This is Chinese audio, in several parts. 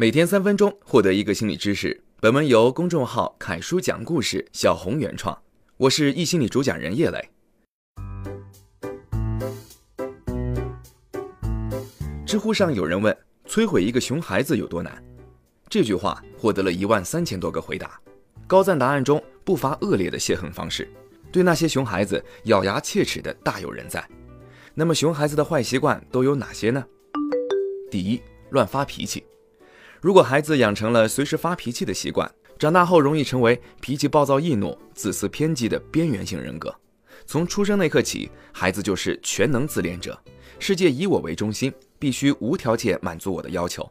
每天三分钟，获得一个心理知识。本文由公众号“凯叔讲故事”小红原创，我是易心理主讲人叶磊。知乎上有人问：“摧毁一个熊孩子有多难？”这句话获得了一万三千多个回答，高赞答案中不乏恶劣的泄恨方式，对那些熊孩子咬牙切齿的大有人在。那么，熊孩子的坏习惯都有哪些呢？第一，乱发脾气。如果孩子养成了随时发脾气的习惯，长大后容易成为脾气暴躁易怒、自私偏激的边缘性人格。从出生那刻起，孩子就是全能自恋者，世界以我为中心，必须无条件满足我的要求。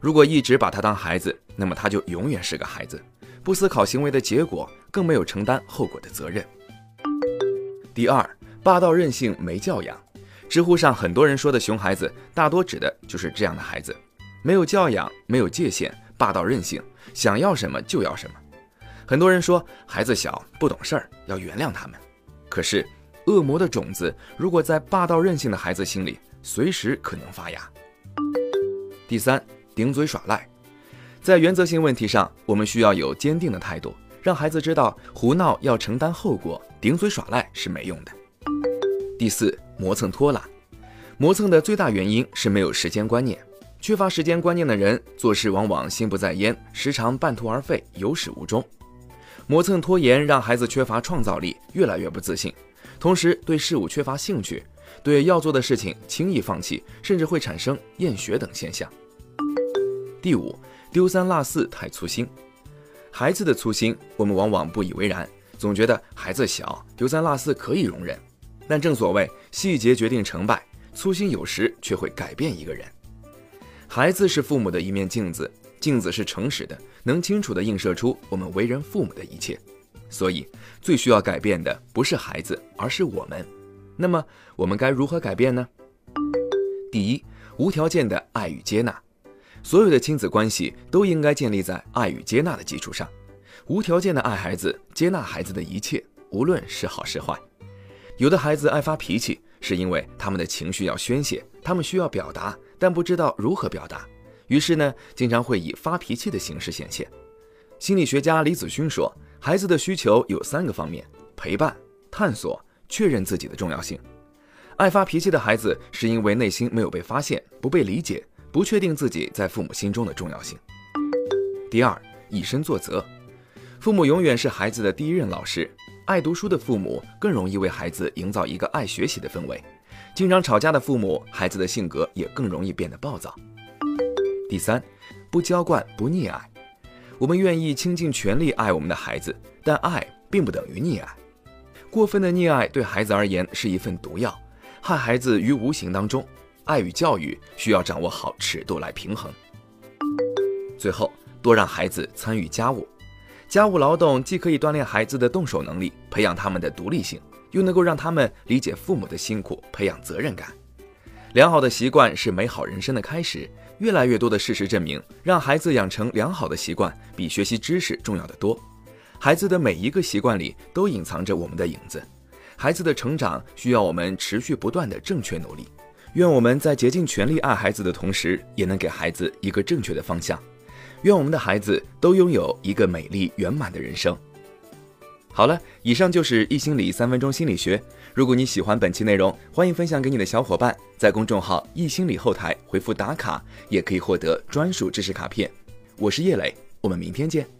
如果一直把他当孩子，那么他就永远是个孩子，不思考行为的结果，更没有承担后果的责任。第二，霸道任性没教养。知乎上很多人说的熊孩子，大多指的就是这样的孩子。没有教养，没有界限，霸道任性，想要什么就要什么。很多人说孩子小不懂事儿，要原谅他们。可是，恶魔的种子如果在霸道任性的孩子心里，随时可能发芽。第三，顶嘴耍赖，在原则性问题上，我们需要有坚定的态度，让孩子知道胡闹要承担后果，顶嘴耍赖是没用的。第四，磨蹭拖拉，磨蹭的最大原因是没有时间观念。缺乏时间观念的人做事往往心不在焉，时常半途而废，有始无终。磨蹭拖延让孩子缺乏创造力，越来越不自信，同时对事物缺乏兴趣，对要做的事情轻易放弃，甚至会产生厌学等现象。第五，丢三落四太粗心。孩子的粗心，我们往往不以为然，总觉得孩子小，丢三落四可以容忍。但正所谓细节决定成败，粗心有时却会改变一个人。孩子是父母的一面镜子，镜子是诚实的，能清楚地映射出我们为人父母的一切。所以，最需要改变的不是孩子，而是我们。那么，我们该如何改变呢？第一，无条件的爱与接纳。所有的亲子关系都应该建立在爱与接纳的基础上，无条件的爱孩子，接纳孩子的一切，无论是好是坏。有的孩子爱发脾气，是因为他们的情绪要宣泄，他们需要表达。但不知道如何表达，于是呢，经常会以发脾气的形式显现。心理学家李子勋说，孩子的需求有三个方面：陪伴、探索、确认自己的重要性。爱发脾气的孩子是因为内心没有被发现、不被理解，不确定自己在父母心中的重要性。第二，以身作则。父母永远是孩子的第一任老师。爱读书的父母更容易为孩子营造一个爱学习的氛围。经常吵架的父母，孩子的性格也更容易变得暴躁。第三，不娇惯不溺爱。我们愿意倾尽全力爱我们的孩子，但爱并不等于溺爱。过分的溺爱对孩子而言是一份毒药，害孩子于无形当中。爱与教育需要掌握好尺度来平衡。最后，多让孩子参与家务。家务劳动既可以锻炼孩子的动手能力，培养他们的独立性。又能够让他们理解父母的辛苦，培养责任感。良好的习惯是美好人生的开始。越来越多的事实证明，让孩子养成良好的习惯比学习知识重要的多。孩子的每一个习惯里都隐藏着我们的影子。孩子的成长需要我们持续不断的正确努力。愿我们在竭尽全力爱孩子的同时，也能给孩子一个正确的方向。愿我们的孩子都拥有一个美丽圆满的人生。好了，以上就是易心理三分钟心理学。如果你喜欢本期内容，欢迎分享给你的小伙伴，在公众号易心理后台回复打卡，也可以获得专属知识卡片。我是叶磊，我们明天见。